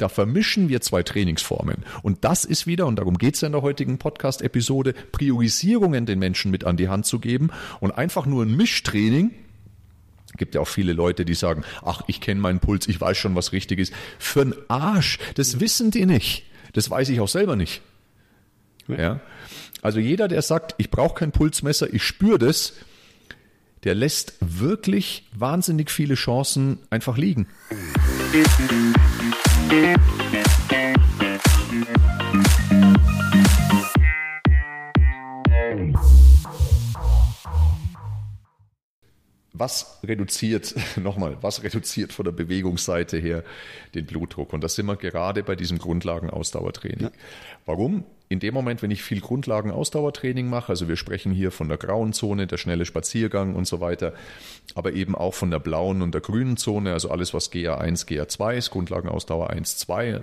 Da vermischen wir zwei Trainingsformen. Und das ist wieder, und darum geht es ja in der heutigen Podcast-Episode, Priorisierungen den Menschen mit an die Hand zu geben und einfach nur ein Mischtraining. Es gibt ja auch viele Leute, die sagen, ach, ich kenne meinen Puls, ich weiß schon, was richtig ist. Für einen Arsch, das wissen die nicht. Das weiß ich auch selber nicht. Ja. Also jeder, der sagt, ich brauche kein Pulsmesser, ich spüre das, der lässt wirklich wahnsinnig viele Chancen einfach liegen. Was reduziert, nochmal, was reduziert von der Bewegungsseite her den Blutdruck? Und das sind wir gerade bei diesem Grundlagenausdauertraining. Ja. Warum? In dem Moment, wenn ich viel Grundlagen-Ausdauertraining mache, also wir sprechen hier von der grauen Zone, der schnelle Spaziergang und so weiter, aber eben auch von der blauen und der grünen Zone, also alles, was GA1, GA2 ist, Grundlagenausdauer 1, 2,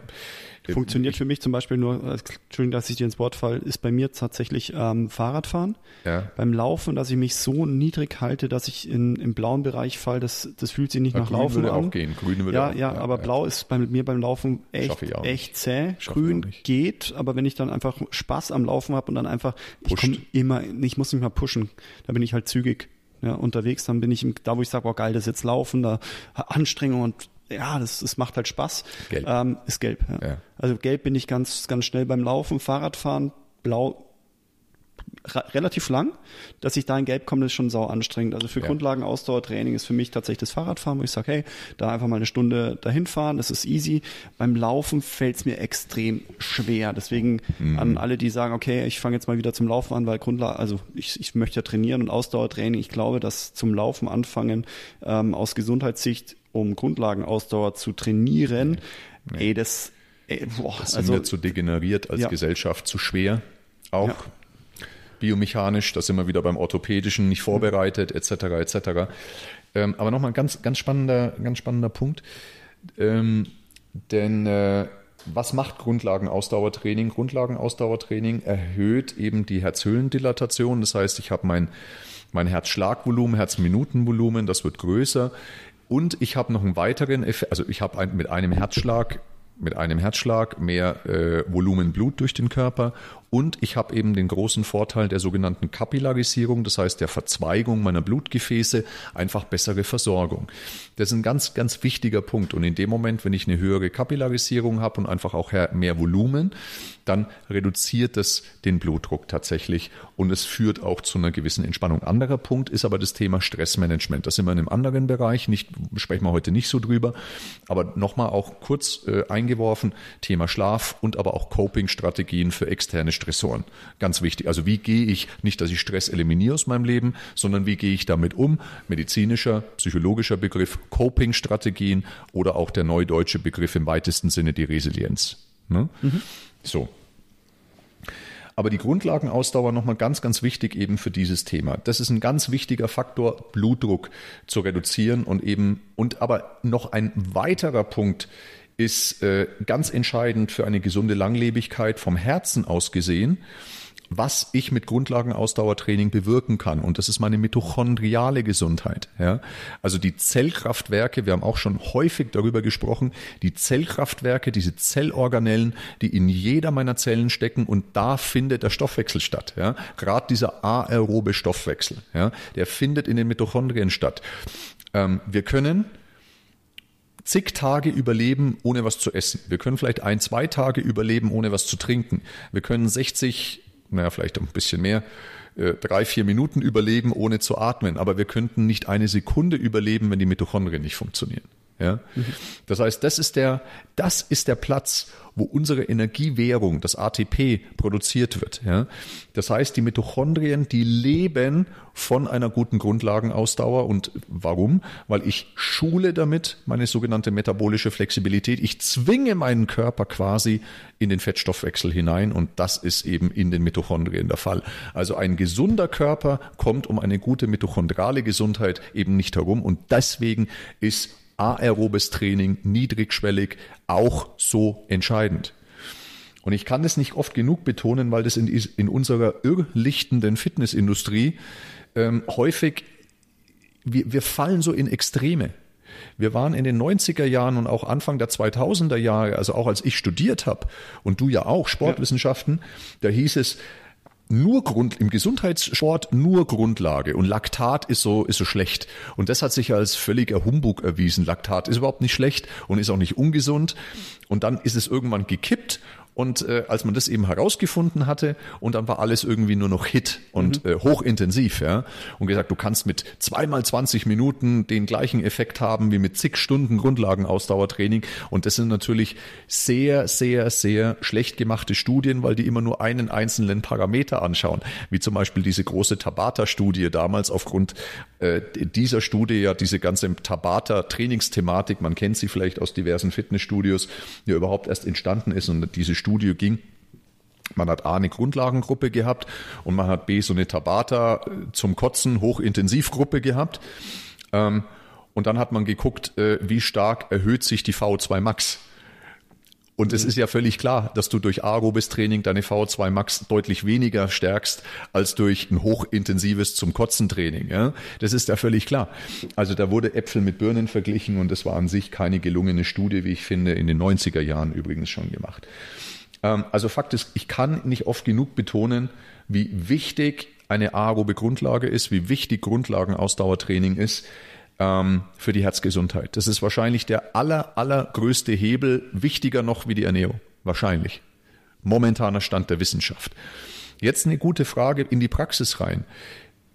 Funktioniert für mich zum Beispiel nur, äh, Entschuldigung, dass ich dir ins Wort falle, ist bei mir tatsächlich ähm, Fahrradfahren. Ja. Beim Laufen, dass ich mich so niedrig halte, dass ich in, im blauen Bereich falle, das, das fühlt sich nicht ja, nach Grün Laufen würde an. Auch gehen. Grün würde ja, auch, ja, ja, aber blau ist bei mir beim Laufen echt, echt zäh. Schaffe Grün geht, aber wenn ich dann einfach Spaß am Laufen habe und dann einfach, Pusht. ich komme immer, ich muss nicht mal pushen, da bin ich halt zügig ja, unterwegs, dann bin ich da, wo ich sage, oh geil, das ist jetzt Laufen, da Anstrengung und ja, das, das macht halt Spaß. Gelb. Ähm, ist gelb. Ja. ja. Also gelb bin ich ganz, ganz schnell beim Laufen, Fahrradfahren, blau relativ lang, dass ich da in Gelb komme, ist schon sau anstrengend. Also für ja. Grundlagen-Ausdauertraining ist für mich tatsächlich das Fahrradfahren, wo ich sage, hey, da einfach mal eine Stunde dahin fahren, das ist easy. Beim Laufen fällt es mir extrem schwer. Deswegen mhm. an alle, die sagen, okay, ich fange jetzt mal wieder zum Laufen an, weil Grundlage, also ich, ich möchte ja trainieren und Ausdauertraining. Ich glaube, dass zum Laufen anfangen ähm, aus Gesundheitssicht um Grundlagenausdauer zu trainieren, nee. ey, das, ey, boah, das sind also, wir zu degeneriert als ja. Gesellschaft, zu schwer. Auch ja. biomechanisch, da sind wir wieder beim Orthopädischen, nicht vorbereitet, etc., etc. Ähm, aber nochmal ein ganz, ganz spannender, ganz spannender Punkt. Ähm, denn äh, was macht Grundlagenausdauertraining? Grundlagenausdauertraining erhöht eben die Herzhöhlendilatation. Das heißt, ich habe mein, mein Herzschlagvolumen, Herzminutenvolumen, das wird größer. Und ich habe noch einen weiteren Effekt, also ich habe mit einem Herzschlag mit einem Herzschlag mehr äh, Volumen Blut durch den Körper und ich habe eben den großen Vorteil der sogenannten Kapillarisierung, das heißt der Verzweigung meiner Blutgefäße, einfach bessere Versorgung. Das ist ein ganz, ganz wichtiger Punkt. Und in dem Moment, wenn ich eine höhere Kapillarisierung habe und einfach auch mehr Volumen, dann reduziert das den Blutdruck tatsächlich und es führt auch zu einer gewissen Entspannung. Anderer Punkt ist aber das Thema Stressmanagement. Das sind wir in einem anderen Bereich, nicht, sprechen wir heute nicht so drüber, aber nochmal auch kurz äh, eingeworfen, Thema Schlaf und aber auch Coping-Strategien für externe Stressoren. Ganz wichtig. Also wie gehe ich, nicht, dass ich Stress eliminiere aus meinem Leben, sondern wie gehe ich damit um? Medizinischer, psychologischer Begriff, Coping-Strategien oder auch der neudeutsche Begriff im weitesten Sinne die Resilienz. Ne? Mhm. So. Aber die Grundlagenausdauer nochmal ganz, ganz wichtig eben für dieses Thema. Das ist ein ganz wichtiger Faktor, Blutdruck zu reduzieren und eben, und aber noch ein weiterer Punkt ist äh, ganz entscheidend für eine gesunde Langlebigkeit vom Herzen aus gesehen was ich mit Grundlagenausdauertraining bewirken kann. Und das ist meine mitochondriale Gesundheit. Ja? Also die Zellkraftwerke, wir haben auch schon häufig darüber gesprochen, die Zellkraftwerke, diese Zellorganellen, die in jeder meiner Zellen stecken und da findet der Stoffwechsel statt. Ja? Gerade dieser aerobe Stoffwechsel, ja? der findet in den Mitochondrien statt. Ähm, wir können zig Tage überleben, ohne was zu essen. Wir können vielleicht ein, zwei Tage überleben, ohne was zu trinken. Wir können 60 naja, vielleicht ein bisschen mehr, äh, drei, vier Minuten überleben, ohne zu atmen. Aber wir könnten nicht eine Sekunde überleben, wenn die Mitochondrien nicht funktionieren. Ja? Das heißt, das ist der, das ist der Platz, wo unsere Energiewährung, das ATP, produziert wird. Ja? Das heißt, die Mitochondrien, die leben von einer guten Grundlagenausdauer. Und warum? Weil ich schule damit meine sogenannte metabolische Flexibilität. Ich zwinge meinen Körper quasi in den Fettstoffwechsel hinein und das ist eben in den Mitochondrien der Fall. Also ein gesunder Körper kommt um eine gute mitochondrale Gesundheit eben nicht herum und deswegen ist aerobes Training, niedrigschwellig, auch so entscheidend. Und ich kann das nicht oft genug betonen, weil das in, in unserer irrlichtenden Fitnessindustrie ähm, häufig, wir, wir fallen so in Extreme. Wir waren in den 90er Jahren und auch Anfang der 2000er Jahre, also auch als ich studiert habe und du ja auch Sportwissenschaften, ja. da hieß es, nur Grund, im Gesundheitssport nur Grundlage und Laktat ist so, ist so schlecht. Und das hat sich als völliger Humbug erwiesen. Laktat ist überhaupt nicht schlecht und ist auch nicht ungesund. Und dann ist es irgendwann gekippt und äh, als man das eben herausgefunden hatte und dann war alles irgendwie nur noch Hit und mhm. äh, hochintensiv, ja. Und gesagt, du kannst mit zweimal 20 Minuten den gleichen Effekt haben wie mit zig Stunden Grundlagenausdauertraining. Und das sind natürlich sehr, sehr, sehr schlecht gemachte Studien, weil die immer nur einen einzelnen Parameter anschauen. Wie zum Beispiel diese große Tabata-Studie damals aufgrund äh, dieser Studie ja diese ganze Tabata-Trainingsthematik, man kennt sie vielleicht aus diversen Fitnessstudios, ja überhaupt erst entstanden ist und diese Studie ging. Man hat A eine Grundlagengruppe gehabt und man hat B so eine Tabata äh, zum Kotzen Hochintensivgruppe gehabt. Ähm, und dann hat man geguckt, äh, wie stark erhöht sich die VO2 Max. Und es mhm. ist ja völlig klar, dass du durch aerobes Training deine VO2 Max deutlich weniger stärkst als durch ein hochintensives zum Kotzen Training. Ja? Das ist ja völlig klar. Also da wurde Äpfel mit Birnen verglichen und das war an sich keine gelungene Studie, wie ich finde, in den 90er Jahren übrigens schon gemacht. Ähm, also Fakt ist, ich kann nicht oft genug betonen, wie wichtig eine aerobe Grundlage ist, wie wichtig Grundlagenausdauertraining ist ähm, für die Herzgesundheit. Das ist wahrscheinlich der aller, allergrößte Hebel, wichtiger noch wie die Ernährung. Wahrscheinlich. Momentaner Stand der Wissenschaft. Jetzt eine gute Frage in die Praxis rein.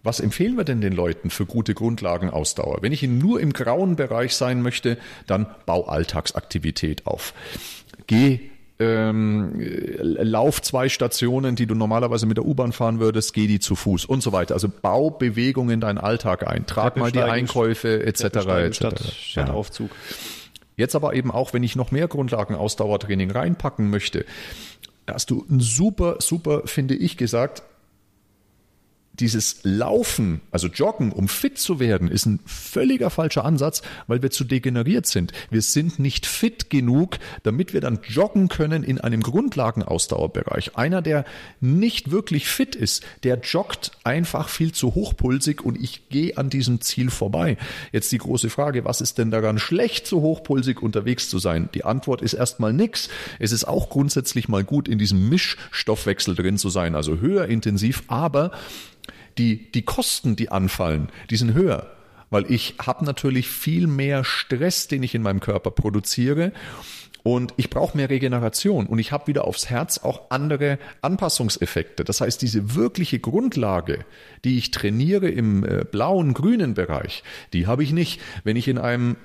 Was empfehlen wir denn den Leuten für gute Grundlagenausdauer? Wenn ich nur im grauen Bereich sein möchte, dann bau Alltagsaktivität auf. Geh ähm, lauf zwei Stationen, die du normalerweise mit der U-Bahn fahren würdest, geh die zu Fuß und so weiter. Also bau Bewegung in deinen Alltag ein, trag mal die Einkäufe etc. etc. Statt, statt ja. Aufzug. Jetzt aber eben auch, wenn ich noch mehr Grundlagenausdauertraining reinpacken möchte, hast du ein super, super, finde ich, gesagt, dieses Laufen, also Joggen, um fit zu werden, ist ein völliger falscher Ansatz, weil wir zu degeneriert sind. Wir sind nicht fit genug, damit wir dann joggen können in einem Grundlagenausdauerbereich. Einer, der nicht wirklich fit ist, der joggt einfach viel zu hochpulsig und ich gehe an diesem Ziel vorbei. Jetzt die große Frage, was ist denn daran schlecht, so hochpulsig unterwegs zu sein? Die Antwort ist erstmal nix. Es ist auch grundsätzlich mal gut, in diesem Mischstoffwechsel drin zu sein, also höher intensiv, aber die, die Kosten, die anfallen, die sind höher, weil ich habe natürlich viel mehr Stress, den ich in meinem Körper produziere. Und ich brauche mehr Regeneration und ich habe wieder aufs Herz auch andere Anpassungseffekte. Das heißt, diese wirkliche Grundlage, die ich trainiere im äh, blauen, grünen Bereich, die habe ich nicht, wenn ich in einem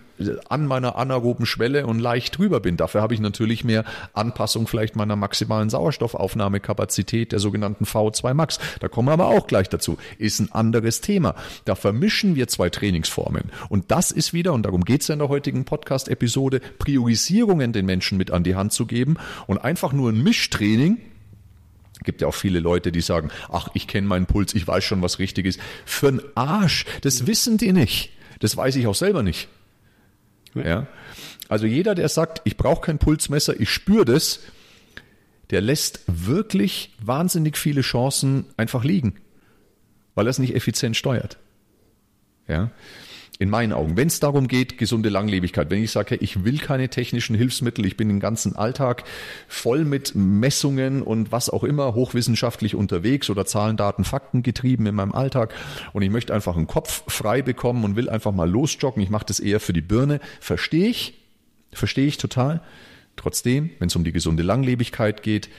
an meiner anaeroben Schwelle und leicht drüber bin. Dafür habe ich natürlich mehr Anpassung vielleicht meiner maximalen Sauerstoffaufnahmekapazität, der sogenannten V2 Max. Da kommen wir aber auch gleich dazu. Ist ein anderes Thema. Da vermischen wir zwei Trainingsformen. Und das ist wieder, und darum geht es ja in der heutigen Podcast-Episode, Priorisierungen den Menschen mit an die Hand zu geben und einfach nur ein Mischtraining, gibt ja auch viele Leute, die sagen, ach, ich kenne meinen Puls, ich weiß schon, was richtig ist. Für einen Arsch, das wissen die nicht. Das weiß ich auch selber nicht. Ja. Also jeder, der sagt, ich brauche kein Pulsmesser, ich spüre das, der lässt wirklich wahnsinnig viele Chancen einfach liegen, weil er es nicht effizient steuert. Ja in meinen Augen, wenn es darum geht, gesunde Langlebigkeit, wenn ich sage, ich will keine technischen Hilfsmittel, ich bin den ganzen Alltag voll mit Messungen und was auch immer hochwissenschaftlich unterwegs oder Zahlen, Daten, Fakten getrieben in meinem Alltag und ich möchte einfach einen Kopf frei bekommen und will einfach mal losjoggen, ich mache das eher für die Birne, verstehe ich, verstehe ich total. Trotzdem, wenn es um die gesunde Langlebigkeit geht,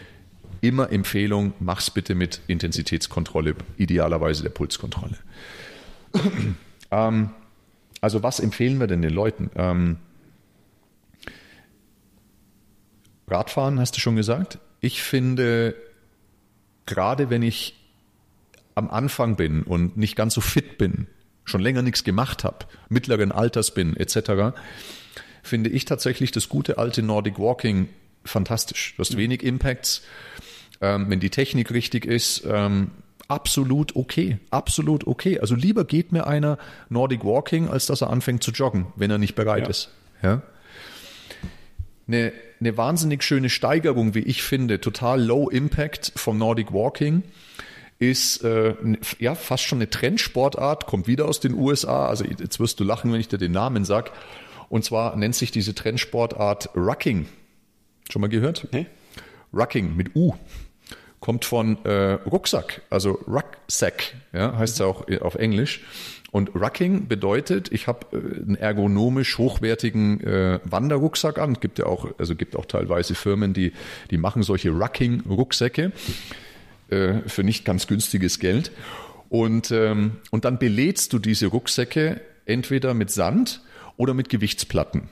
immer Empfehlung, mach's bitte mit Intensitätskontrolle, idealerweise der Pulskontrolle. ähm, also was empfehlen wir denn den Leuten? Ähm, Radfahren hast du schon gesagt. Ich finde, gerade wenn ich am Anfang bin und nicht ganz so fit bin, schon länger nichts gemacht habe, mittleren Alters bin, etc., finde ich tatsächlich das gute alte Nordic Walking fantastisch. Du hast wenig Impacts. Ähm, wenn die Technik richtig ist, ähm, absolut okay. Absolut okay. Also lieber geht mir einer Nordic Walking, als dass er anfängt zu joggen, wenn er nicht bereit ja. ist. Ja. Eine, eine wahnsinnig schöne Steigerung, wie ich finde, total low impact vom Nordic Walking ist äh, ja fast schon eine Trendsportart, kommt wieder aus den USA. Also jetzt wirst du lachen, wenn ich dir den Namen sag. Und zwar nennt sich diese Trendsportart Rucking. Schon mal gehört? Nee. Rucking mit U. Kommt von äh, Rucksack, also Rucksack, ja, heißt es auch auf Englisch. Und Rucking bedeutet, ich habe äh, einen ergonomisch hochwertigen äh, Wanderrucksack an. Gibt ja auch, also gibt auch teilweise Firmen, die, die machen solche Rucking-Rucksäcke äh, für nicht ganz günstiges Geld. Und, ähm, und dann belädst du diese Rucksäcke entweder mit Sand oder mit Gewichtsplatten.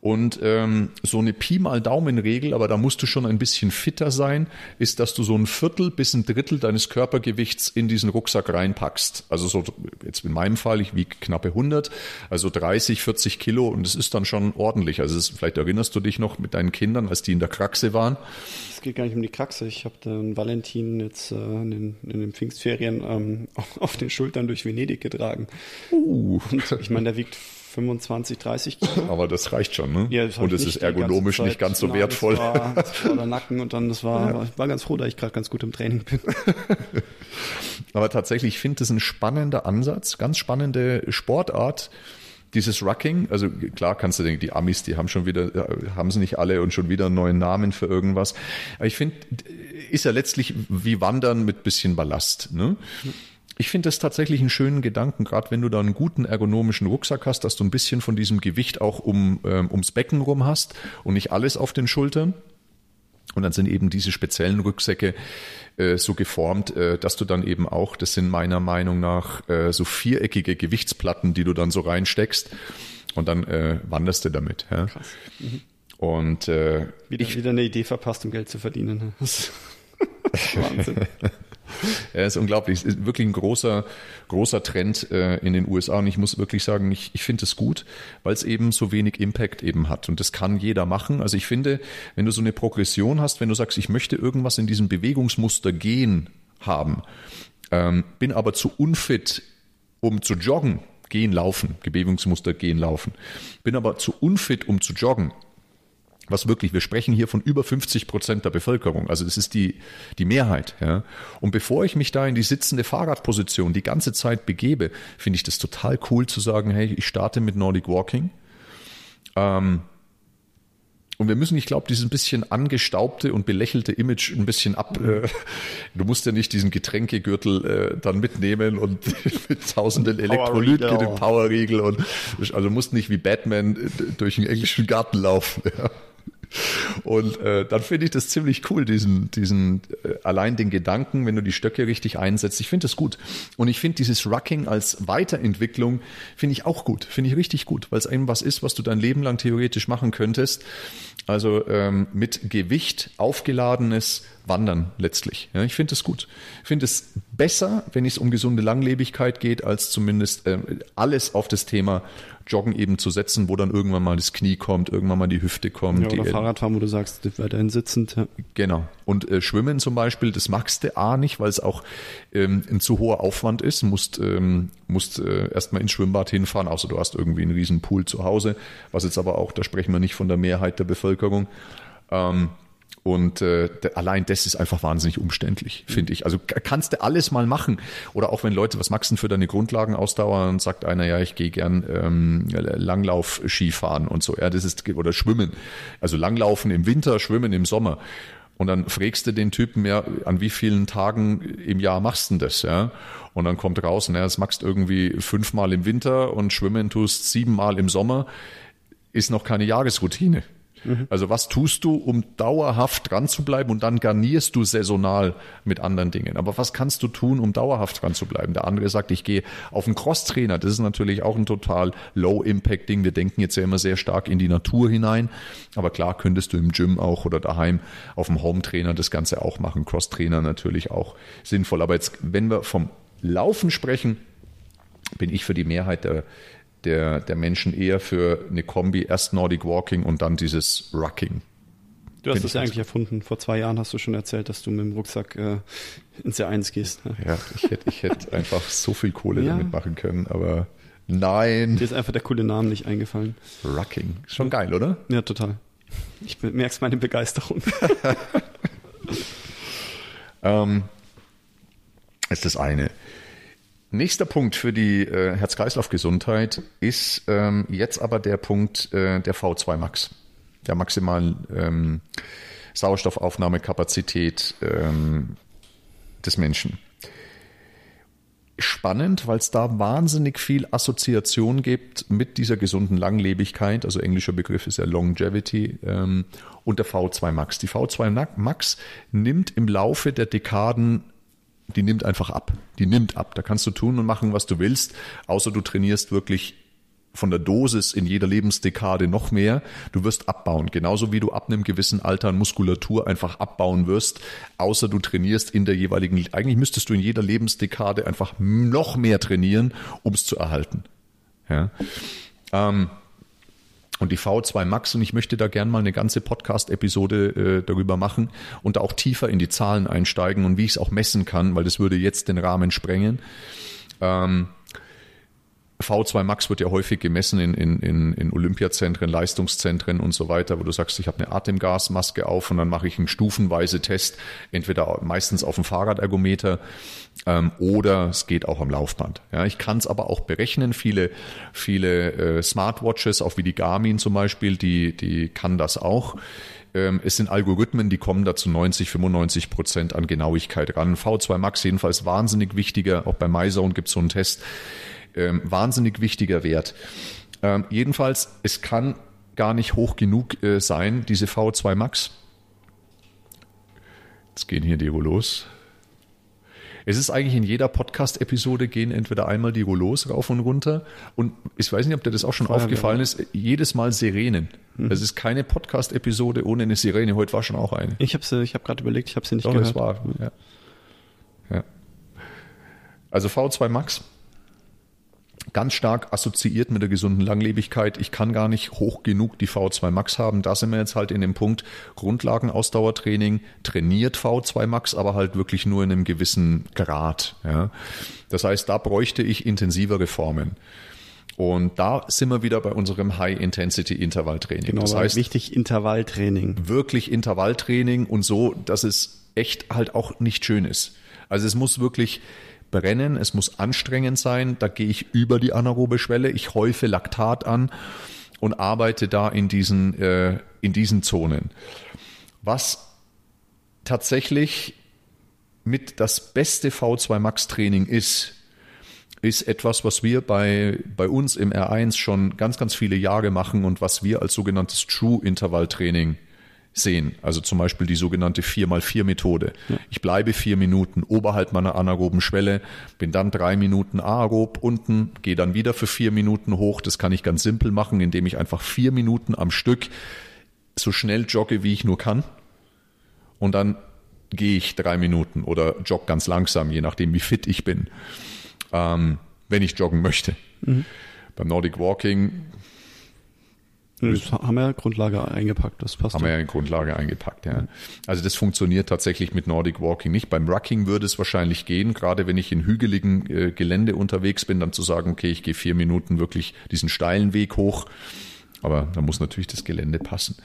Und ähm, so eine Pi mal Daumen-Regel, aber da musst du schon ein bisschen fitter sein, ist, dass du so ein Viertel bis ein Drittel deines Körpergewichts in diesen Rucksack reinpackst. Also so jetzt in meinem Fall, ich wiege knappe 100, also 30, 40 Kilo und das ist dann schon ordentlich. Also ist, vielleicht erinnerst du dich noch mit deinen Kindern, als die in der Kraxe waren. Es geht gar nicht um die Kraxe. Ich habe den Valentin jetzt äh, in, den, in, den, Pfingstferien ähm, auf den Schultern durch Venedig getragen. Uh. Und ich meine, der wiegt 25, 30 Kilo. Aber das reicht schon, ne? Ja, und es ist ergonomisch nicht ganz so Nein, wertvoll. Das war, das war der Nacken und dann, das war, ja. ich war ganz froh, dass ich gerade ganz gut im Training bin. Aber tatsächlich, ich finde das ein spannender Ansatz, ganz spannende Sportart. Dieses Rucking, also klar kannst du denken, die Amis, die haben schon wieder, haben sie nicht alle und schon wieder einen neuen Namen für irgendwas. Aber ich finde, ist ja letztlich wie Wandern mit bisschen Ballast. Ne? Ich finde das tatsächlich einen schönen Gedanken, gerade wenn du da einen guten ergonomischen Rucksack hast, dass du ein bisschen von diesem Gewicht auch um, ähm, ums Becken rum hast und nicht alles auf den Schultern. Und dann sind eben diese speziellen Rucksäcke äh, so geformt, äh, dass du dann eben auch, das sind meiner Meinung nach äh, so viereckige Gewichtsplatten, die du dann so reinsteckst und dann äh, wanderst du damit. Ja? Krass. Mhm. Und äh, wieder, ich, wieder eine Idee verpasst, um Geld zu verdienen. Wahnsinn. Er ist unglaublich. Es ist wirklich ein großer, großer Trend äh, in den USA. Und ich muss wirklich sagen, ich, ich finde es gut, weil es eben so wenig Impact eben hat. Und das kann jeder machen. Also ich finde, wenn du so eine Progression hast, wenn du sagst, ich möchte irgendwas in diesem Bewegungsmuster gehen haben, ähm, bin aber zu unfit, um zu joggen, gehen, laufen, Bewegungsmuster gehen, laufen, bin aber zu unfit, um zu joggen, was wirklich, wir sprechen hier von über 50 Prozent der Bevölkerung. Also das ist die, die Mehrheit. Ja. Und bevor ich mich da in die sitzende Fahrradposition die ganze Zeit begebe, finde ich das total cool zu sagen, hey, ich starte mit Nordic Walking. Ähm, und wir müssen, ich glaube, dieses bisschen angestaubte und belächelte Image ein bisschen ab. Äh, du musst ja nicht diesen Getränkegürtel äh, dann mitnehmen und mit tausenden Elektrolyten, den Powerriegel und also musst nicht wie Batman äh, durch den englischen Garten laufen. Ja. Und äh, dann finde ich das ziemlich cool, diesen, diesen äh, allein den Gedanken, wenn du die Stöcke richtig einsetzt. Ich finde das gut. Und ich finde dieses Rucking als Weiterentwicklung finde ich auch gut, finde ich richtig gut, weil es eben was ist, was du dein Leben lang theoretisch machen könntest. Also ähm, mit Gewicht aufgeladenes Wandern letztlich. Ja, ich finde es gut. Ich finde es besser, wenn es um gesunde Langlebigkeit geht, als zumindest äh, alles auf das Thema Joggen eben zu setzen, wo dann irgendwann mal das Knie kommt, irgendwann mal die Hüfte kommt. Ja, oder die, Fahrradfahren, wo du sagst, weiterhin sitzend. Ja. Genau. Und äh, Schwimmen zum Beispiel, das magst du A nicht, weil es auch ähm, ein zu hoher Aufwand ist. Du musst, ähm, musst äh, erstmal ins Schwimmbad hinfahren, außer du hast irgendwie einen riesen Pool zu Hause, was jetzt aber auch, da sprechen wir nicht von der Mehrheit der Bevölkerung. Ähm, und äh, allein das ist einfach wahnsinnig umständlich, finde ich. Also kannst du alles mal machen. Oder auch wenn Leute, was magst du für deine Grundlagenausdauer? Und sagt einer, ja, ich gehe gern ähm, Langlauf Skifahren und so. Ja, das ist, oder Schwimmen. Also Langlaufen im Winter, Schwimmen im Sommer. Und dann fragst du den Typen ja, an wie vielen Tagen im Jahr machst du das, ja? Und dann kommt raus, naja, das machst irgendwie fünfmal im Winter und schwimmen tust siebenmal im Sommer, ist noch keine Jahresroutine. Mhm. Also was tust du, um dauerhaft dran zu bleiben und dann garnierst du saisonal mit anderen Dingen. Aber was kannst du tun, um dauerhaft dran zu bleiben? Der andere sagt, ich gehe auf einen Crosstrainer. Das ist natürlich auch ein total Low-Impact-Ding. Wir denken jetzt ja immer sehr stark in die Natur hinein. Aber klar könntest du im Gym auch oder daheim auf dem Home-Trainer das Ganze auch machen. Crosstrainer natürlich auch sinnvoll. Aber jetzt, wenn wir vom Laufen sprechen, bin ich für die Mehrheit der der, der Menschen eher für eine Kombi, erst Nordic Walking und dann dieses Rucking. Du hast das ja eigentlich erfunden. Vor zwei Jahren hast du schon erzählt, dass du mit dem Rucksack äh, ins Jahr 1 gehst. Ne? Ja, ich hätte, ich hätte einfach so viel Kohle ja. damit machen können, aber nein. Dir ist einfach der coole Name nicht eingefallen. Rucking. Schon geil, oder? Ja, total. Ich merk's meine Begeisterung. ähm, ist das eine. Nächster Punkt für die äh, Herz-Kreislauf-Gesundheit ist ähm, jetzt aber der Punkt äh, der V2 Max, der maximalen ähm, Sauerstoffaufnahmekapazität ähm, des Menschen. Spannend, weil es da wahnsinnig viel Assoziation gibt mit dieser gesunden Langlebigkeit, also englischer Begriff ist ja Longevity, ähm, und der V2 Max. Die V2 Max nimmt im Laufe der Dekaden die nimmt einfach ab. Die nimmt ab. Da kannst du tun und machen, was du willst, außer du trainierst wirklich von der Dosis in jeder Lebensdekade noch mehr. Du wirst abbauen. Genauso wie du ab einem gewissen Alter an Muskulatur einfach abbauen wirst, außer du trainierst in der jeweiligen, eigentlich müsstest du in jeder Lebensdekade einfach noch mehr trainieren, um es zu erhalten. Ja. Ähm, und die V2 Max und ich möchte da gern mal eine ganze Podcast-Episode äh, darüber machen und auch tiefer in die Zahlen einsteigen und wie ich es auch messen kann, weil das würde jetzt den Rahmen sprengen. Ähm, V2 Max wird ja häufig gemessen in, in, in Olympiazentren, Leistungszentren und so weiter, wo du sagst, ich habe eine Atemgasmaske auf und dann mache ich einen stufenweise Test, entweder meistens auf dem Fahrradergometer ähm, oder es geht auch am Laufband. Ja, ich kann es aber auch berechnen. Viele, viele äh, Smartwatches, auch wie die Garmin zum Beispiel, die, die kann das auch. Ähm, es sind Algorithmen, die kommen da zu 90, 95 Prozent an Genauigkeit ran. V2 Max jedenfalls wahnsinnig wichtiger. Auch bei MyZone gibt es so einen Test ähm, wahnsinnig wichtiger Wert. Ähm, jedenfalls, es kann gar nicht hoch genug äh, sein, diese V2 Max. Jetzt gehen hier die Rollos. Es ist eigentlich in jeder Podcast-Episode gehen entweder einmal die Rollos rauf und runter und ich weiß nicht, ob dir das auch schon Feuerwehr. aufgefallen ist, jedes Mal Sirenen. Mhm. Es ist keine Podcast-Episode ohne eine Sirene. Heute war schon auch eine. Ich habe ich hab gerade überlegt, ich habe sie nicht Doch, gehört. Das war, ja. ja. Also V2 Max ganz stark assoziiert mit der gesunden Langlebigkeit. Ich kann gar nicht hoch genug die V2 Max haben. Da sind wir jetzt halt in dem Punkt Grundlagenausdauertraining, trainiert V2 Max, aber halt wirklich nur in einem gewissen Grad. Ja. Das heißt, da bräuchte ich intensivere Formen. Und da sind wir wieder bei unserem High-Intensity-Intervalltraining. Genau, das heißt, wichtig Intervalltraining. Wirklich Intervalltraining und so, dass es echt halt auch nicht schön ist. Also es muss wirklich brennen, es muss anstrengend sein, da gehe ich über die anaerobe Schwelle, ich häufe Laktat an und arbeite da in diesen, äh, in diesen Zonen. Was tatsächlich mit das beste V2 Max Training ist, ist etwas, was wir bei, bei uns im R1 schon ganz, ganz viele Jahre machen und was wir als sogenanntes True Intervall Training sehen. Also zum Beispiel die sogenannte 4x4-Methode. Ja. Ich bleibe vier Minuten oberhalb meiner anaeroben Schwelle, bin dann drei Minuten aerob unten, gehe dann wieder für vier Minuten hoch. Das kann ich ganz simpel machen, indem ich einfach vier Minuten am Stück so schnell jogge, wie ich nur kann. Und dann gehe ich drei Minuten oder jogge ganz langsam, je nachdem, wie fit ich bin, ähm, wenn ich joggen möchte. Mhm. Beim Nordic Walking das haben wir ja Grundlage eingepackt, das passt. Haben wir ja in Grundlage eingepackt, ja. Also das funktioniert tatsächlich mit Nordic Walking nicht. Beim Rucking würde es wahrscheinlich gehen, gerade wenn ich in hügeligen äh, Gelände unterwegs bin, dann zu sagen, okay, ich gehe vier Minuten wirklich diesen steilen Weg hoch. Aber da muss natürlich das Gelände passen.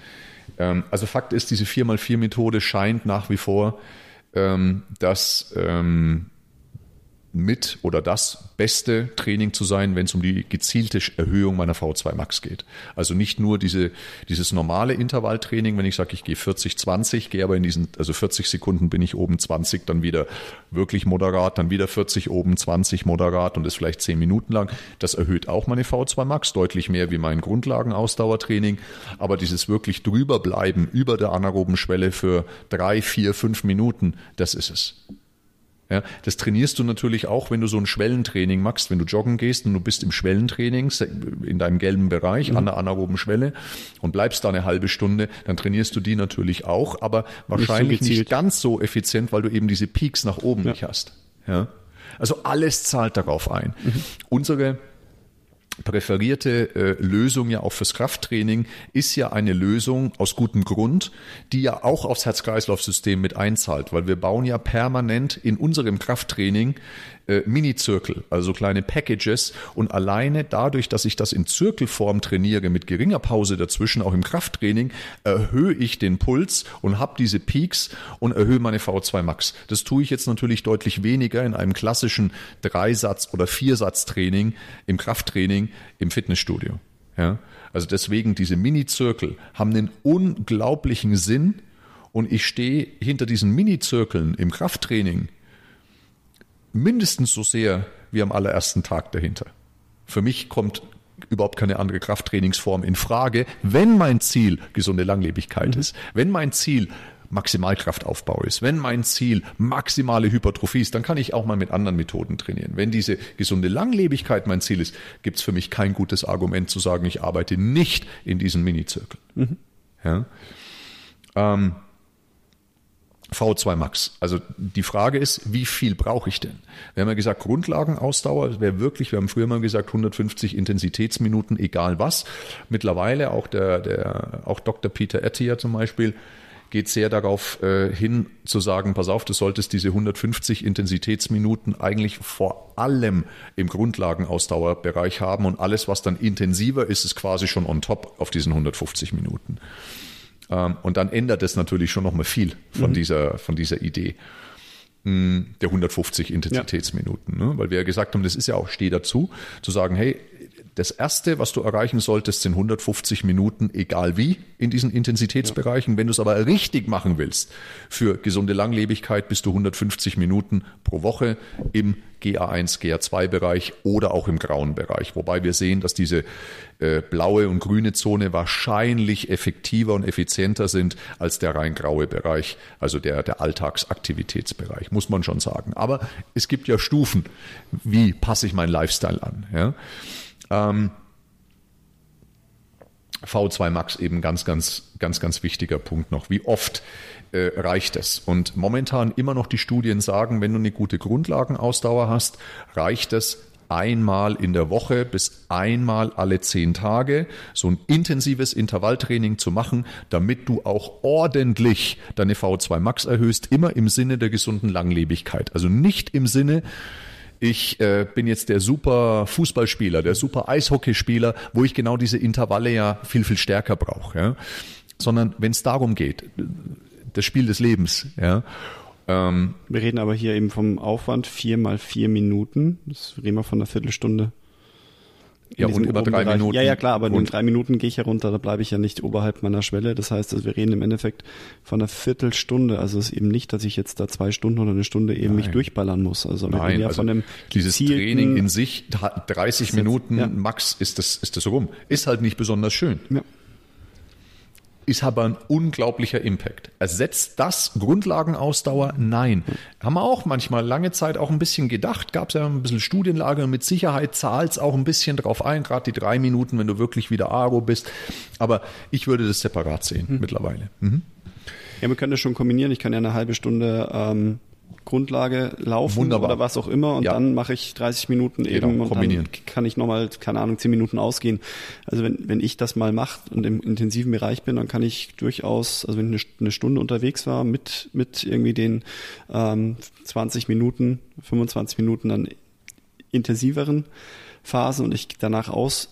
Ähm, also Fakt ist, diese 4x4-Methode scheint nach wie vor ähm, das ähm, mit oder das beste Training zu sein, wenn es um die gezielte Erhöhung meiner V2 Max geht. Also nicht nur diese, dieses normale Intervalltraining, wenn ich sage, ich gehe 40, 20, gehe aber in diesen, also 40 Sekunden bin ich oben 20, dann wieder wirklich moderat, dann wieder 40 oben 20 moderat und das vielleicht 10 Minuten lang. Das erhöht auch meine V2 Max deutlich mehr wie mein Grundlagenausdauertraining. Aber dieses wirklich drüber bleiben über der anaeroben Schwelle für drei, vier, fünf Minuten, das ist es. Ja, das trainierst du natürlich auch, wenn du so ein Schwellentraining machst, wenn du joggen gehst und du bist im Schwellentraining in deinem gelben Bereich mhm. an der anaeroben Schwelle und bleibst da eine halbe Stunde, dann trainierst du die natürlich auch, aber wahrscheinlich nicht, so nicht ganz so effizient, weil du eben diese Peaks nach oben ja. nicht hast. Ja? Also alles zahlt darauf ein. Mhm. Unsere präferierte äh, Lösung ja auch fürs Krafttraining ist ja eine Lösung aus gutem Grund, die ja auch aufs Herz-Kreislauf-System mit einzahlt, weil wir bauen ja permanent in unserem Krafttraining äh, Mini-Zirkel, also kleine Packages. Und alleine dadurch, dass ich das in Zirkelform trainiere, mit geringer Pause dazwischen, auch im Krafttraining, erhöhe ich den Puls und habe diese Peaks und erhöhe meine V2 Max. Das tue ich jetzt natürlich deutlich weniger in einem klassischen Dreisatz- oder Viersatz-Training im Krafttraining im Fitnessstudio. Ja? Also deswegen diese Mini-Zirkel haben einen unglaublichen Sinn und ich stehe hinter diesen Mini-Zirkeln im Krafttraining mindestens so sehr wie am allerersten Tag dahinter. Für mich kommt überhaupt keine andere Krafttrainingsform in Frage, wenn mein Ziel gesunde Langlebigkeit mhm. ist, wenn mein Ziel Maximalkraftaufbau ist, wenn mein Ziel maximale Hypertrophie ist, dann kann ich auch mal mit anderen Methoden trainieren. Wenn diese gesunde Langlebigkeit mein Ziel ist, gibt es für mich kein gutes Argument zu sagen, ich arbeite nicht in diesen Minizirkeln. Mhm. Ja? Ähm, V2 Max. Also die Frage ist, wie viel brauche ich denn? Wir haben ja gesagt, Grundlagenausdauer wäre wirklich, wir haben früher mal gesagt, 150 Intensitätsminuten, egal was. Mittlerweile auch der, der auch Dr. Peter Ettier zum Beispiel geht sehr darauf äh, hin zu sagen, pass auf, du solltest diese 150 Intensitätsminuten eigentlich vor allem im Grundlagenausdauerbereich haben und alles, was dann intensiver ist, ist quasi schon on top auf diesen 150 Minuten. Ähm, und dann ändert es natürlich schon nochmal viel von, mhm. dieser, von dieser Idee hm, der 150 Intensitätsminuten. Ja. Ne? Weil wir ja gesagt haben, das ist ja auch, steh dazu, zu sagen, hey, das erste, was du erreichen solltest, sind 150 Minuten, egal wie, in diesen Intensitätsbereichen. Ja. Wenn du es aber richtig machen willst, für gesunde Langlebigkeit bist du 150 Minuten pro Woche im GA1, GA2-Bereich oder auch im grauen Bereich. Wobei wir sehen, dass diese äh, blaue und grüne Zone wahrscheinlich effektiver und effizienter sind als der rein graue Bereich, also der, der Alltagsaktivitätsbereich, muss man schon sagen. Aber es gibt ja Stufen, wie passe ich meinen Lifestyle an. Ja? Ähm, V2 Max eben ganz, ganz, ganz, ganz wichtiger Punkt noch. Wie oft äh, reicht es? Und momentan immer noch die Studien sagen, wenn du eine gute Grundlagenausdauer hast, reicht es einmal in der Woche bis einmal alle zehn Tage so ein intensives Intervalltraining zu machen, damit du auch ordentlich deine V2 Max erhöhst, immer im Sinne der gesunden Langlebigkeit. Also nicht im Sinne, ich äh, bin jetzt der super Fußballspieler, der super Eishockeyspieler, wo ich genau diese Intervalle ja viel, viel stärker brauche. Ja? Sondern wenn es darum geht, das Spiel des Lebens, ja. Ähm, wir reden aber hier eben vom Aufwand vier mal vier Minuten. Das reden wir von einer Viertelstunde. Ja, und über drei Bereich. Minuten. Ja, ja, klar, aber in drei Minuten gehe ich herunter, da bleibe ich ja nicht oberhalb meiner Schwelle. Das heißt, also wir reden im Endeffekt von einer Viertelstunde. Also es ist eben nicht, dass ich jetzt da zwei Stunden oder eine Stunde eben Nein. mich durchballern muss. Also wir Nein, ja also von einem dieses Training in sich, 30 Minuten ja. max ist das, ist das rum. Ist halt nicht besonders schön. Ja ist aber ein unglaublicher Impact. Ersetzt das Grundlagenausdauer? Nein. Haben wir auch manchmal lange Zeit auch ein bisschen gedacht, gab es ja ein bisschen Studienlage und mit Sicherheit zahlt es auch ein bisschen drauf ein, gerade die drei Minuten, wenn du wirklich wieder Aro bist. Aber ich würde das separat sehen mhm. mittlerweile. Mhm. Ja, wir können das schon kombinieren. Ich kann ja eine halbe Stunde ähm, Grundlage laufen Wunderbar. oder was auch immer und ja. dann mache ich 30 Minuten eben genau, und dann kann ich nochmal, keine Ahnung, 10 Minuten ausgehen. Also wenn, wenn ich das mal mache und im intensiven Bereich bin, dann kann ich durchaus, also wenn ich eine Stunde unterwegs war mit, mit irgendwie den ähm, 20 Minuten, 25 Minuten dann intensiveren Phasen und ich danach aus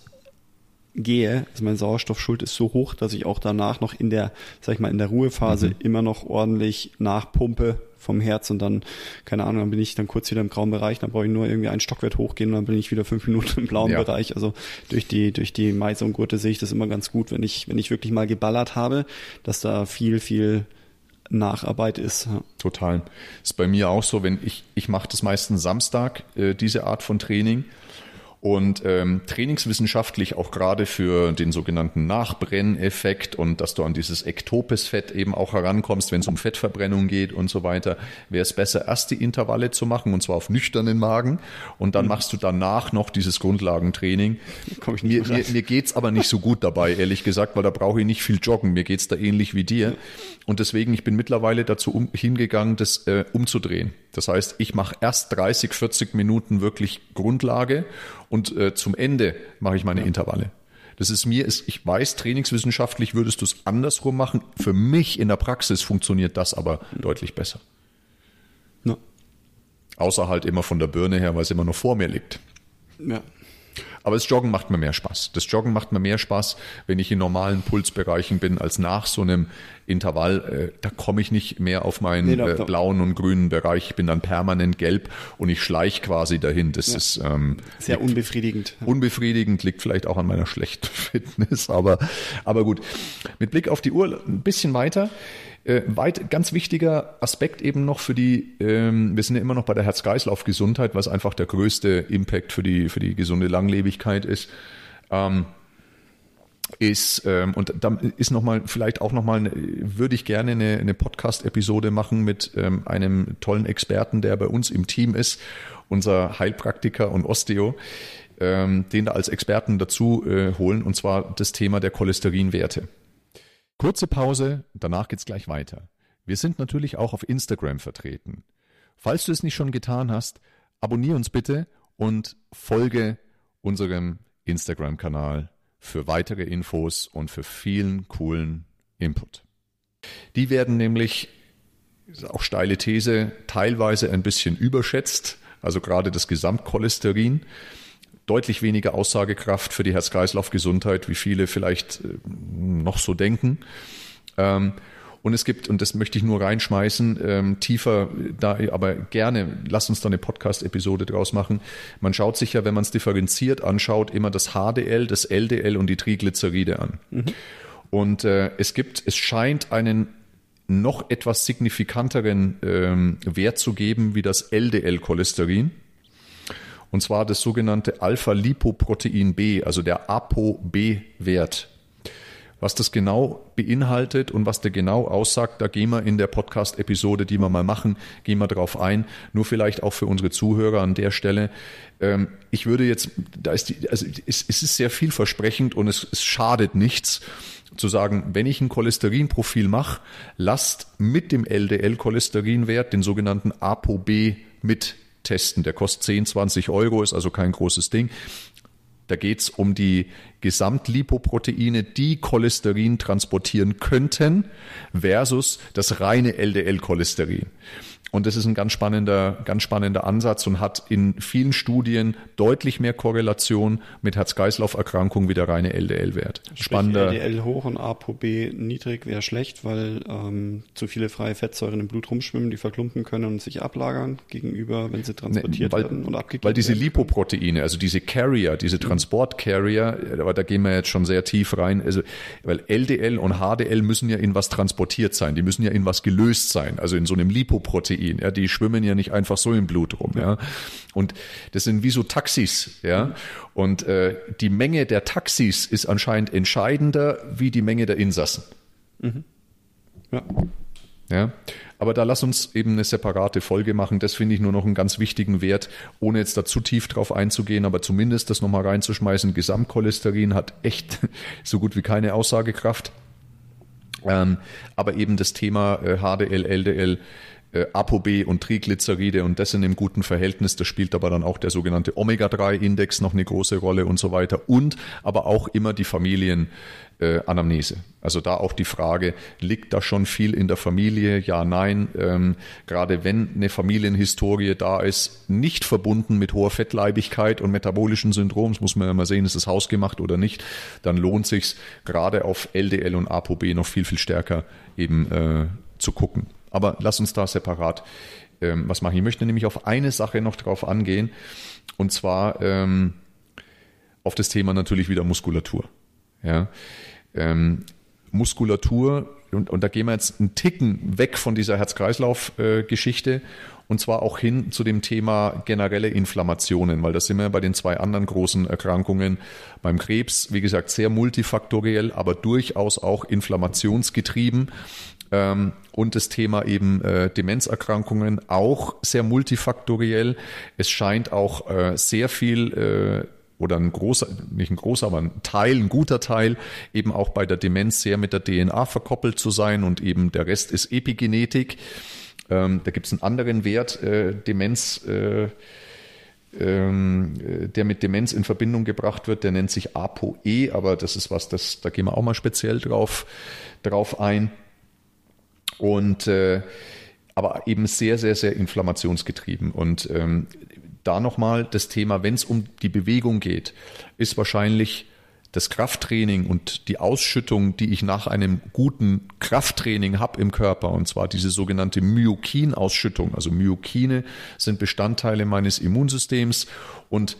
gehe, also mein Sauerstoffschuld ist so hoch, dass ich auch danach noch in der, sag ich mal, in der Ruhephase mhm. immer noch ordentlich nachpumpe vom Herz und dann, keine Ahnung, dann bin ich dann kurz wieder im grauen Bereich, dann brauche ich nur irgendwie einen Stockwert hochgehen und dann bin ich wieder fünf Minuten im blauen ja. Bereich. Also durch die, durch die Meise und Gurte sehe ich das immer ganz gut, wenn ich, wenn ich wirklich mal geballert habe, dass da viel, viel Nacharbeit ist. Ja. Total. Ist bei mir auch so, wenn ich, ich mache das meistens Samstag, äh, diese Art von Training und ähm, trainingswissenschaftlich auch gerade für den sogenannten Nachbrenneffekt und dass du an dieses Ektopes-Fett eben auch herankommst, wenn es um Fettverbrennung geht und so weiter, wäre es besser, erst die Intervalle zu machen und zwar auf nüchternen Magen und dann mhm. machst du danach noch dieses Grundlagentraining. Komm ich mir mir, mir geht's aber nicht so gut dabei, ehrlich gesagt, weil da brauche ich nicht viel joggen. Mir geht's da ähnlich wie dir. Und deswegen, ich bin mittlerweile dazu um, hingegangen, das äh, umzudrehen. Das heißt, ich mache erst 30, 40 Minuten wirklich Grundlage und äh, zum Ende mache ich meine ja. Intervalle. Das ist mir, ist, ich weiß, trainingswissenschaftlich würdest du es andersrum machen. Für mich in der Praxis funktioniert das aber mhm. deutlich besser. Ja. Außer halt immer von der Birne her, weil es immer noch vor mir liegt. Ja. Aber das Joggen macht mir mehr Spaß. Das Joggen macht mir mehr Spaß, wenn ich in normalen Pulsbereichen bin, als nach so einem Intervall. Äh, da komme ich nicht mehr auf meinen nee, äh, blauen und grünen Bereich. Ich bin dann permanent gelb und ich schleiche quasi dahin. Das ja. ist ähm, sehr liegt, unbefriedigend. Unbefriedigend liegt vielleicht auch an meiner schlechten Fitness, aber aber gut. Mit Blick auf die Uhr ein bisschen weiter. Äh, weit, ganz wichtiger Aspekt eben noch für die, ähm, wir sind ja immer noch bei der Herz-Kreislauf-Gesundheit, was einfach der größte Impact für die, für die gesunde Langlebigkeit ist. Ähm, ist ähm, und da ist noch mal vielleicht auch noch mal würde ich gerne eine, eine Podcast-Episode machen mit ähm, einem tollen Experten, der bei uns im Team ist, unser Heilpraktiker und Osteo, ähm, den da als Experten dazu äh, holen und zwar das Thema der Cholesterinwerte. Kurze Pause, danach geht's gleich weiter. Wir sind natürlich auch auf Instagram vertreten. Falls du es nicht schon getan hast, abonniere uns bitte und folge unserem Instagram-Kanal für weitere Infos und für vielen coolen Input. Die werden nämlich, ist auch steile These, teilweise ein bisschen überschätzt, also gerade das Gesamtcholesterin deutlich weniger Aussagekraft für die Herz-Kreislauf-Gesundheit, wie viele vielleicht äh, noch so denken. Ähm, und es gibt, und das möchte ich nur reinschmeißen, ähm, tiefer, da, aber gerne, lasst uns da eine Podcast-Episode draus machen. Man schaut sich ja, wenn man es differenziert anschaut, immer das HDL, das LDL und die Triglyceride an. Mhm. Und äh, es gibt, es scheint einen noch etwas signifikanteren ähm, Wert zu geben wie das LDL-Cholesterin und zwar das sogenannte Alpha-Lipoprotein B, also der ApoB-Wert. Was das genau beinhaltet und was der genau aussagt, da gehen wir in der Podcast-Episode, die wir mal machen, gehen wir drauf ein. Nur vielleicht auch für unsere Zuhörer an der Stelle. Ähm, ich würde jetzt, da ist die, also es, ist sehr vielversprechend und es, es schadet nichts zu sagen, wenn ich ein Cholesterinprofil mache, lasst mit dem LDL-Cholesterinwert den sogenannten ApoB mit testen. Der kostet 10, 20 Euro, ist also kein großes Ding. Da geht es um die Gesamtlipoproteine, die Cholesterin transportieren könnten, versus das reine LDL-Cholesterin. Und das ist ein ganz spannender, ganz spannender Ansatz und hat in vielen Studien deutlich mehr Korrelation mit Herz-Kreislauf-Erkrankungen wie der reine LDL-Wert. Spannender. LDL hoch und ApoB niedrig wäre schlecht, weil ähm, zu viele freie Fettsäuren im Blut rumschwimmen, die verklumpen können und sich ablagern gegenüber, wenn sie transportiert nee, weil, werden und abgegeben Weil diese Lipoproteine, also diese Carrier, diese Transport-Carrier, aber da gehen wir jetzt schon sehr tief rein, also, weil LDL und HDL müssen ja in was transportiert sein, die müssen ja in was gelöst sein, also in so einem Lipoprotein Protein. Ja, die schwimmen ja nicht einfach so im Blut rum. Ja, und das sind wie so Taxis. Ja, und äh, die Menge der Taxis ist anscheinend entscheidender wie die Menge der Insassen. Mhm. Ja. Ja, aber da lass uns eben eine separate Folge machen. Das finde ich nur noch einen ganz wichtigen Wert, ohne jetzt da zu tief drauf einzugehen, aber zumindest das nochmal reinzuschmeißen. Gesamtcholesterin hat echt so gut wie keine Aussagekraft. Ähm, aber eben das Thema äh, HDL, LDL, äh, ApoB und Triglyceride und das sind im guten Verhältnis. Da spielt aber dann auch der sogenannte Omega-3-Index noch eine große Rolle und so weiter. Und aber auch immer die Familienanamnese. Äh, also da auch die Frage, liegt da schon viel in der Familie? Ja, nein. Ähm, gerade wenn eine Familienhistorie da ist, nicht verbunden mit hoher Fettleibigkeit und metabolischen Syndroms, muss man ja mal sehen, ist es hausgemacht oder nicht, dann lohnt sich's gerade auf LDL und ApoB noch viel, viel stärker eben äh, zu gucken. Aber lass uns da separat ähm, was machen. Ich möchte nämlich auf eine Sache noch drauf angehen und zwar ähm, auf das Thema natürlich wieder Muskulatur. Ja, ähm, Muskulatur und, und da gehen wir jetzt einen Ticken weg von dieser Herz-Kreislauf-Geschichte und zwar auch hin zu dem Thema generelle Inflammationen, weil das sind wir bei den zwei anderen großen Erkrankungen beim Krebs, wie gesagt, sehr multifaktoriell, aber durchaus auch inflammationsgetrieben ähm, und das Thema eben äh, Demenzerkrankungen auch sehr multifaktoriell. Es scheint auch äh, sehr viel äh, oder ein großer, nicht ein großer, aber ein Teil, ein guter Teil, eben auch bei der Demenz sehr mit der DNA verkoppelt zu sein und eben der Rest ist Epigenetik. Ähm, da gibt es einen anderen Wert, äh, Demenz. Äh, ähm, der mit Demenz in Verbindung gebracht wird, der nennt sich ApoE, aber das ist was, das, da gehen wir auch mal speziell drauf, drauf ein. Und äh, aber eben sehr, sehr, sehr inflammationsgetrieben. Und ähm, da nochmal das Thema, wenn es um die Bewegung geht, ist wahrscheinlich das Krafttraining und die Ausschüttung, die ich nach einem guten Krafttraining habe im Körper, und zwar diese sogenannte Myokin-Ausschüttung. Also Myokine sind Bestandteile meines Immunsystems und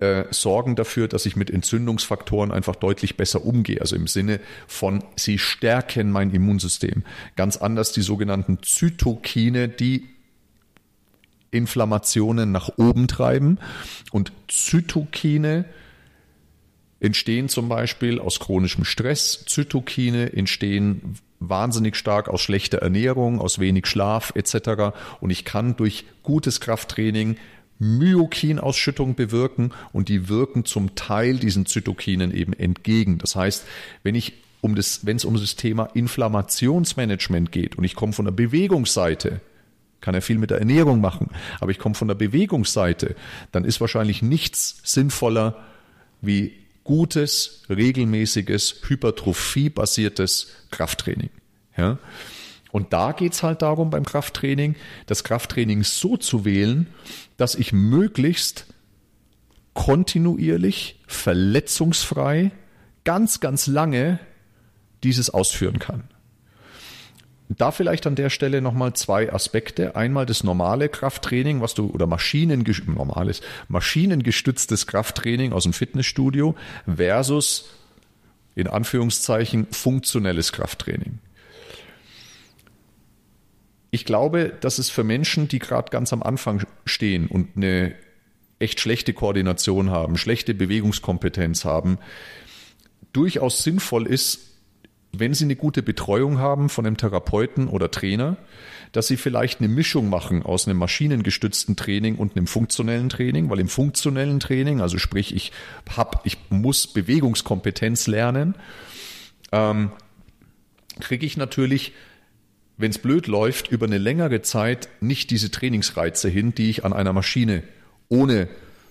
äh, sorgen dafür, dass ich mit Entzündungsfaktoren einfach deutlich besser umgehe. Also im Sinne von, sie stärken mein Immunsystem. Ganz anders die sogenannten Zytokine, die Inflammationen nach oben treiben. Und Zytokine entstehen zum Beispiel aus chronischem Stress. Zytokine entstehen wahnsinnig stark aus schlechter Ernährung, aus wenig Schlaf etc. Und ich kann durch gutes Krafttraining Myokinausschüttung bewirken und die wirken zum Teil diesen Zytokinen eben entgegen. Das heißt, wenn ich um das, wenn es um das Thema Inflammationsmanagement geht und ich komme von der Bewegungsseite, kann er viel mit der Ernährung machen, aber ich komme von der Bewegungsseite, dann ist wahrscheinlich nichts sinnvoller wie gutes, regelmäßiges, hypertrophiebasiertes Krafttraining. Ja? Und da geht es halt darum beim Krafttraining, das Krafttraining so zu wählen, dass ich möglichst kontinuierlich, verletzungsfrei, ganz, ganz lange dieses ausführen kann. Da vielleicht an der Stelle nochmal zwei Aspekte. Einmal das normale Krafttraining, was du, oder Maschinenges normales, maschinengestütztes Krafttraining aus dem Fitnessstudio versus in Anführungszeichen funktionelles Krafttraining. Ich glaube, dass es für Menschen, die gerade ganz am Anfang stehen und eine echt schlechte Koordination haben, schlechte Bewegungskompetenz haben, durchaus sinnvoll ist, wenn Sie eine gute Betreuung haben von einem Therapeuten oder Trainer, dass Sie vielleicht eine Mischung machen aus einem maschinengestützten Training und einem funktionellen Training, weil im funktionellen Training, also sprich, ich hab, ich muss Bewegungskompetenz lernen, ähm, kriege ich natürlich, wenn es blöd läuft, über eine längere Zeit nicht diese Trainingsreize hin, die ich an einer Maschine ohne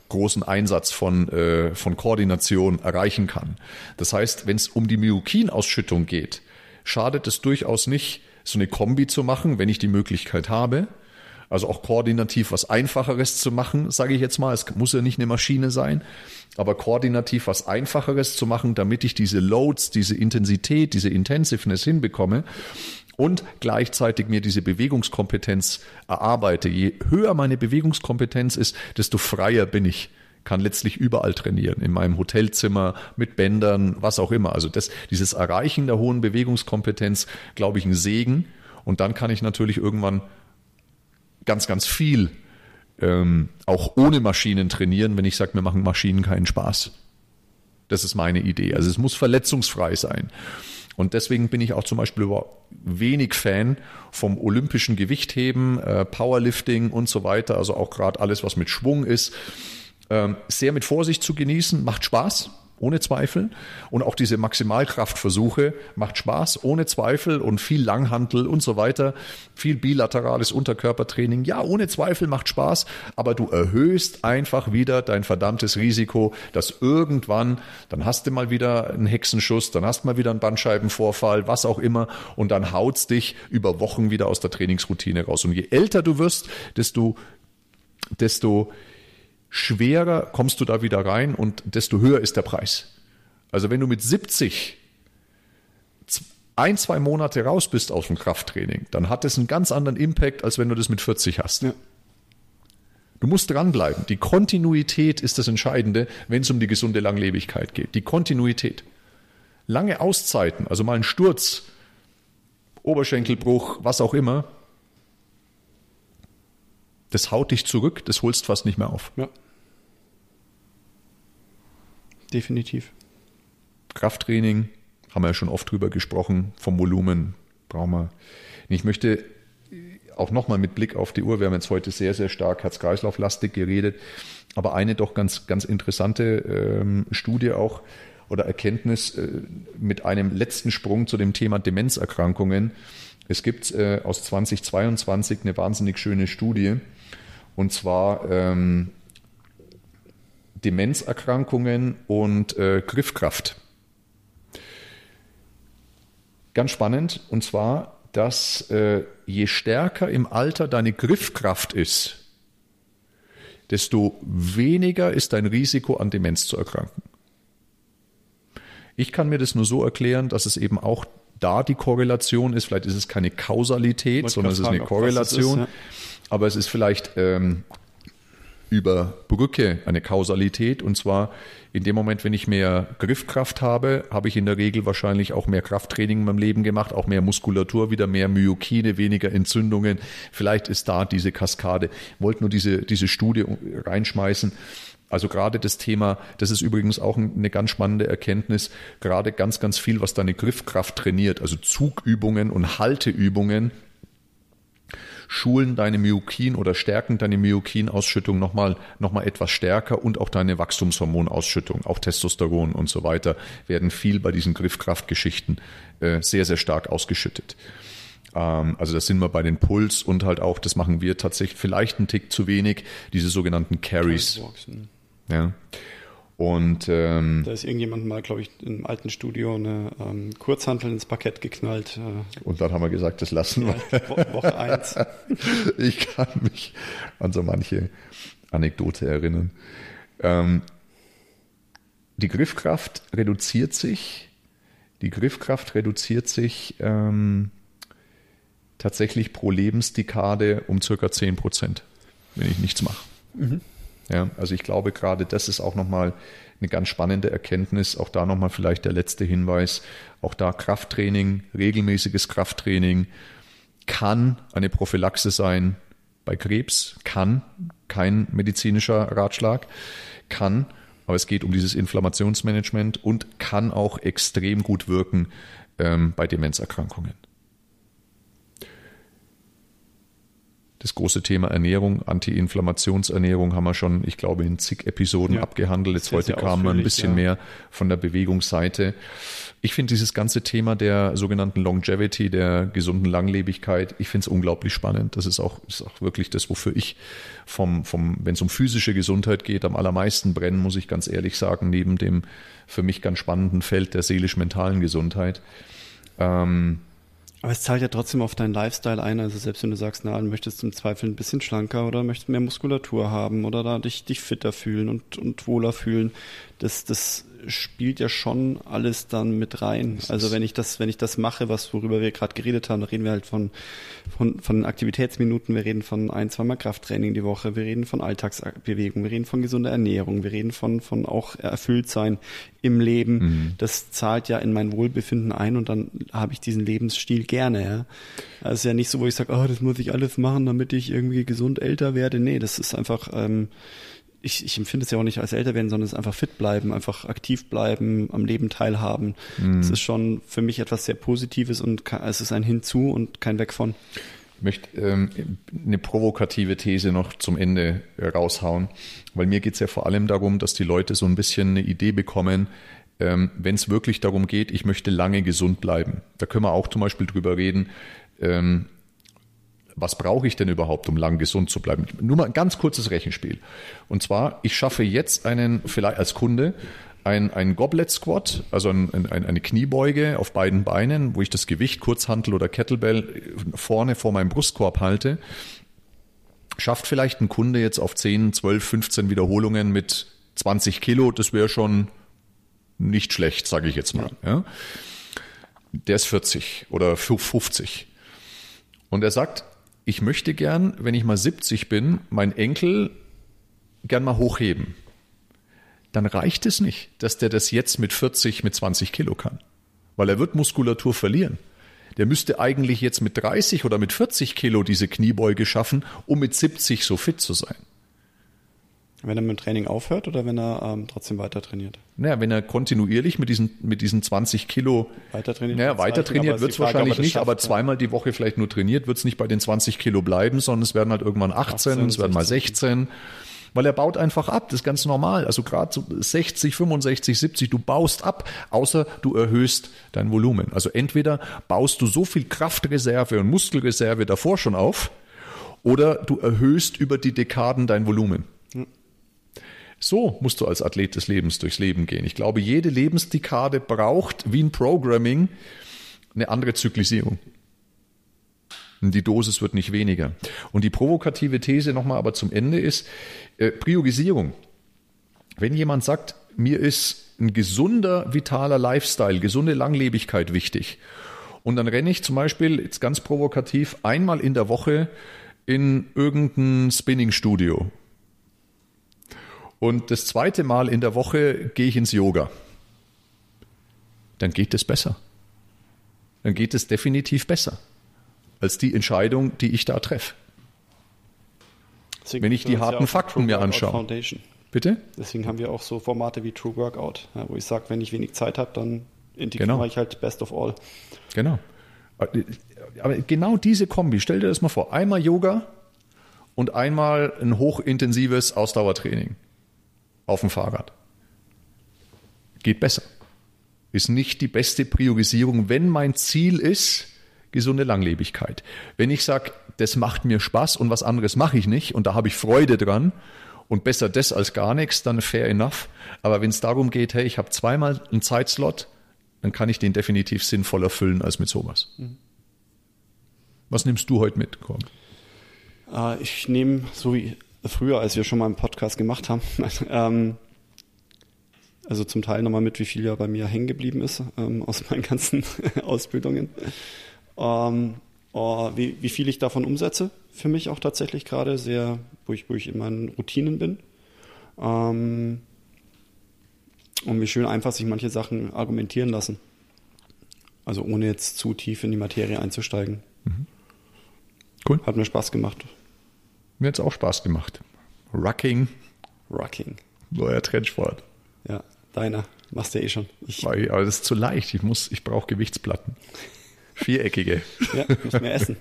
großen Einsatz von, äh, von Koordination erreichen kann. Das heißt, wenn es um die Myokinausschüttung geht, schadet es durchaus nicht, so eine Kombi zu machen, wenn ich die Möglichkeit habe. Also auch koordinativ was Einfacheres zu machen, sage ich jetzt mal. Es muss ja nicht eine Maschine sein, aber koordinativ was Einfacheres zu machen, damit ich diese Loads, diese Intensität, diese Intensiveness hinbekomme und gleichzeitig mir diese Bewegungskompetenz erarbeite. Je höher meine Bewegungskompetenz ist, desto freier bin ich kann letztlich überall trainieren, in meinem Hotelzimmer, mit Bändern, was auch immer. Also das, dieses Erreichen der hohen Bewegungskompetenz, glaube ich, ein Segen. Und dann kann ich natürlich irgendwann ganz, ganz viel ähm, auch ohne Maschinen trainieren, wenn ich sage, mir machen Maschinen keinen Spaß. Das ist meine Idee. Also es muss verletzungsfrei sein. Und deswegen bin ich auch zum Beispiel wenig Fan vom olympischen Gewichtheben, äh, Powerlifting und so weiter. Also auch gerade alles, was mit Schwung ist. Ähm, sehr mit Vorsicht zu genießen, macht Spaß ohne Zweifel. Und auch diese Maximalkraftversuche macht Spaß, ohne Zweifel und viel Langhantel und so weiter. Viel bilaterales Unterkörpertraining. Ja, ohne Zweifel macht Spaß, aber du erhöhst einfach wieder dein verdammtes Risiko, dass irgendwann, dann hast du mal wieder einen Hexenschuss, dann hast du mal wieder einen Bandscheibenvorfall, was auch immer, und dann haut's dich über Wochen wieder aus der Trainingsroutine raus. Und je älter du wirst, desto, desto schwerer kommst du da wieder rein und desto höher ist der Preis. Also wenn du mit 70 ein, zwei Monate raus bist aus dem Krafttraining, dann hat das einen ganz anderen Impact, als wenn du das mit 40 hast. Ja. Du musst dranbleiben. Die Kontinuität ist das Entscheidende, wenn es um die gesunde Langlebigkeit geht. Die Kontinuität. Lange Auszeiten, also mal ein Sturz, Oberschenkelbruch, was auch immer, das haut dich zurück, das holst fast nicht mehr auf. Ja. Definitiv. Krafttraining, haben wir ja schon oft drüber gesprochen, vom Volumen brauchen wir. Ich möchte auch nochmal mit Blick auf die Uhr, wir haben jetzt heute sehr, sehr stark Herz-Kreislauf-lastig geredet, aber eine doch ganz, ganz interessante ähm, Studie auch oder Erkenntnis äh, mit einem letzten Sprung zu dem Thema Demenzerkrankungen. Es gibt äh, aus 2022 eine wahnsinnig schöne Studie, und zwar ähm, Demenzerkrankungen und äh, Griffkraft. Ganz spannend, und zwar, dass äh, je stärker im Alter deine Griffkraft ist, desto weniger ist dein Risiko, an Demenz zu erkranken. Ich kann mir das nur so erklären, dass es eben auch da die Korrelation ist. Vielleicht ist es keine Kausalität, sondern es ist eine Korrelation. Ist, ja. Aber es ist vielleicht ähm, über Brücke eine Kausalität. Und zwar in dem Moment, wenn ich mehr Griffkraft habe, habe ich in der Regel wahrscheinlich auch mehr Krafttraining in meinem Leben gemacht, auch mehr Muskulatur, wieder mehr Myokine, weniger Entzündungen. Vielleicht ist da diese Kaskade. Ich wollte nur diese, diese Studie reinschmeißen. Also gerade das Thema, das ist übrigens auch eine ganz spannende Erkenntnis, gerade ganz, ganz viel, was deine Griffkraft trainiert, also Zugübungen und Halteübungen, schulen deine Myokin oder stärken deine Myokinausschüttung nochmal noch mal etwas stärker und auch deine Wachstumshormonausschüttung, auch Testosteron und so weiter, werden viel bei diesen Griffkraftgeschichten äh, sehr, sehr stark ausgeschüttet. Ähm, also da sind wir bei den Puls und halt auch, das machen wir tatsächlich vielleicht einen Tick zu wenig, diese sogenannten Carries. Ja. Und ähm, da ist irgendjemand mal, glaube ich, im alten Studio eine ähm, Kurzhantel ins Parkett geknallt. Äh, und dann haben wir gesagt, das lassen wir. Ja, Woche eins. ich kann mich an so manche Anekdote erinnern. Ähm, die Griffkraft reduziert sich. Die Griffkraft reduziert sich ähm, tatsächlich pro Lebensdekade um circa 10 Prozent, wenn ich nichts mache. Mhm. Ja, also ich glaube, gerade das ist auch nochmal eine ganz spannende Erkenntnis. Auch da nochmal vielleicht der letzte Hinweis. Auch da Krafttraining, regelmäßiges Krafttraining kann eine Prophylaxe sein bei Krebs, kann kein medizinischer Ratschlag, kann, aber es geht um dieses Inflammationsmanagement und kann auch extrem gut wirken ähm, bei Demenzerkrankungen. Das große Thema Ernährung, Anti-Inflammationsernährung haben wir schon, ich glaube, in zig Episoden ja, abgehandelt. Jetzt heute kam man ein bisschen ja. mehr von der Bewegungsseite. Ich finde dieses ganze Thema der sogenannten Longevity, der gesunden Langlebigkeit, ich finde es unglaublich spannend. Das ist auch, ist auch wirklich das, wofür ich vom, vom, wenn es um physische Gesundheit geht, am allermeisten brennen, muss ich ganz ehrlich sagen, neben dem für mich ganz spannenden Feld der seelisch-mentalen Gesundheit. Ähm, aber es zahlt ja trotzdem auf deinen Lifestyle ein. Also selbst wenn du sagst, na, du möchtest im Zweifel ein bisschen schlanker oder möchtest mehr Muskulatur haben oder da dich, dich fitter fühlen und, und wohler fühlen, das, das spielt ja schon alles dann mit rein. Also wenn ich das, wenn ich das mache, was worüber wir gerade geredet haben, da reden wir halt von, von, von Aktivitätsminuten, wir reden von ein, zweimal Krafttraining die Woche, wir reden von Alltagsbewegung, wir reden von gesunder Ernährung, wir reden von, von auch erfüllt sein im Leben. Mhm. Das zahlt ja in mein Wohlbefinden ein und dann habe ich diesen Lebensstil gerne, ja. Also es ist ja nicht so, wo ich sage, oh, das muss ich alles machen, damit ich irgendwie gesund älter werde. Nee, das ist einfach, ähm, ich, ich empfinde es ja auch nicht als älter werden, sondern es ist einfach fit bleiben, einfach aktiv bleiben, am Leben teilhaben. Mhm. Das ist schon für mich etwas sehr Positives und es ist ein Hinzu und kein Weg von. Ich möchte ähm, eine provokative These noch zum Ende raushauen, weil mir geht es ja vor allem darum, dass die Leute so ein bisschen eine Idee bekommen, ähm, wenn es wirklich darum geht, ich möchte lange gesund bleiben. Da können wir auch zum Beispiel drüber reden. Ähm, was brauche ich denn überhaupt, um lang gesund zu bleiben? Nur mal ein ganz kurzes Rechenspiel. Und zwar, ich schaffe jetzt einen, vielleicht als Kunde, ein, ein Goblet Squat, also ein, ein, eine Kniebeuge auf beiden Beinen, wo ich das Gewicht, Kurzhantel oder Kettlebell vorne vor meinem Brustkorb halte. Schafft vielleicht ein Kunde jetzt auf 10, 12, 15 Wiederholungen mit 20 Kilo, das wäre schon nicht schlecht, sage ich jetzt mal. Ja. Der ist 40 oder 50. Und er sagt, ich möchte gern, wenn ich mal 70 bin, meinen Enkel gern mal hochheben. Dann reicht es nicht, dass der das jetzt mit 40, mit 20 Kilo kann. Weil er wird Muskulatur verlieren. Der müsste eigentlich jetzt mit 30 oder mit 40 Kilo diese Kniebeuge schaffen, um mit 70 so fit zu sein. Wenn er mit dem Training aufhört oder wenn er ähm, trotzdem weiter trainiert? Naja, wenn er kontinuierlich mit diesen, mit diesen 20 Kilo weiter trainiert, naja, weiter trainiert wird es wahrscheinlich nicht, schafft, aber zweimal die Woche vielleicht nur trainiert, wird es nicht bei den 20 Kilo bleiben, sondern es werden halt irgendwann 18, 18 es werden mal 16 weil er baut einfach ab. Das ist ganz normal. Also gerade so 60, 65, 70, du baust ab, außer du erhöhst dein Volumen. Also entweder baust du so viel Kraftreserve und Muskelreserve davor schon auf, oder du erhöhst über die Dekaden dein Volumen. So musst du als Athlet des Lebens durchs Leben gehen. Ich glaube, jede Lebensdekade braucht, wie ein Programming, eine andere Zyklisierung. Die Dosis wird nicht weniger. Und die provokative These nochmal aber zum Ende ist, äh, Priorisierung. Wenn jemand sagt, mir ist ein gesunder, vitaler Lifestyle, gesunde Langlebigkeit wichtig. Und dann renne ich zum Beispiel, jetzt ganz provokativ, einmal in der Woche in irgendein Spinning-Studio. Und das zweite Mal in der Woche gehe ich ins Yoga. Dann geht es besser. Dann geht es definitiv besser als die Entscheidung, die ich da treffe. Wenn ich die harten Fakten mir anschaue. Foundation. Bitte? Deswegen haben wir auch so Formate wie True Workout, ja, wo ich sage, wenn ich wenig Zeit habe, dann integriere genau. ich halt Best of All. Genau. Aber genau diese Kombi, stell dir das mal vor. Einmal Yoga und einmal ein hochintensives Ausdauertraining auf dem Fahrrad. Geht besser. Ist nicht die beste Priorisierung, wenn mein Ziel ist, gesunde Langlebigkeit. Wenn ich sage, das macht mir Spaß und was anderes mache ich nicht und da habe ich Freude dran und besser das als gar nichts, dann fair enough. Aber wenn es darum geht, hey, ich habe zweimal einen Zeitslot, dann kann ich den definitiv sinnvoller füllen als mit sowas. Mhm. Was nimmst du heute mit, Korn? Äh, ich nehme, so wie früher, als wir schon mal einen Podcast gemacht haben, ähm, also zum Teil nochmal mit, wie viel ja bei mir hängen geblieben ist ähm, aus meinen ganzen Ausbildungen. Ähm, oh, wie, wie viel ich davon umsetze, für mich auch tatsächlich gerade sehr, wo ich, wo ich in meinen Routinen bin. Ähm, und wie schön einfach sich manche Sachen argumentieren lassen. Also ohne jetzt zu tief in die Materie einzusteigen. Mhm. Cool. Hat mir Spaß gemacht. Mir hat es auch Spaß gemacht. Rucking. Rucking. Neuer Trendsport. Ja, deiner. Machst du ja eh schon. Ich, aber das ist zu leicht. Ich, ich brauche Gewichtsplatten. Viereckige. Ja, muss mehr essen.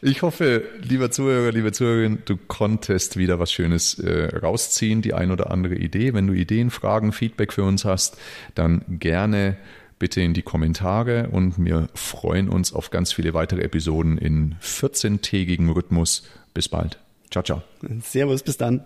Ich hoffe, lieber Zuhörer, liebe Zuhörerin, du konntest wieder was Schönes äh, rausziehen, die ein oder andere Idee. Wenn du Ideen, Fragen, Feedback für uns hast, dann gerne bitte in die Kommentare und wir freuen uns auf ganz viele weitere Episoden in 14-tägigem Rhythmus. Bis bald. Ciao, ciao. Servus, bis dann.